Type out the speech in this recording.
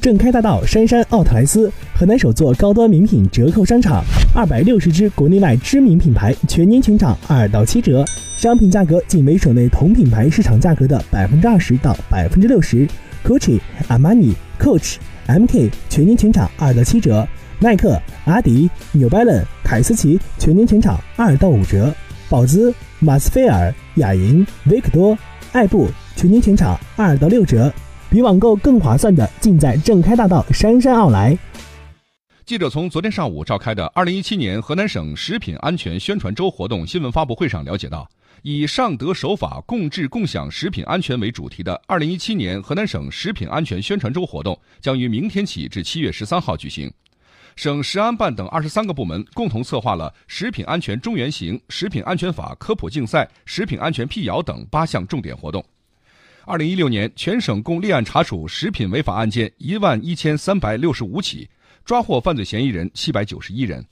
正开大道杉杉奥特莱斯，河南首座高端名品折扣商场，二百六十支国内外知名品牌全年全场二到七折，商品价格仅为省内同品牌市场价格的百分之二十到百分之六十。Gucci、Armani、Coach、MK 全年全场二到七折，耐克、阿迪、New Balance、凯思奇全年全场二到五折，宝姿、马斯菲尔、雅银、维克多、爱步全年全场二到六折。比网购更划算的，尽在正开大道杉杉奥莱。记者从昨天上午召开的二零一七年河南省食品安全宣传周活动新闻发布会上了解到，以上德守法共治共享食品安全为主题的二零一七年河南省食品安全宣传周活动将于明天起至七月十三号举行。省食安办等二十三个部门共同策划了食品安全中原行、食品安全法科普竞赛、食品安全辟谣等八项重点活动。二零一六年，全省共立案查处食品违法案件一万一千三百六十五起，抓获犯罪嫌疑人七百九十一人。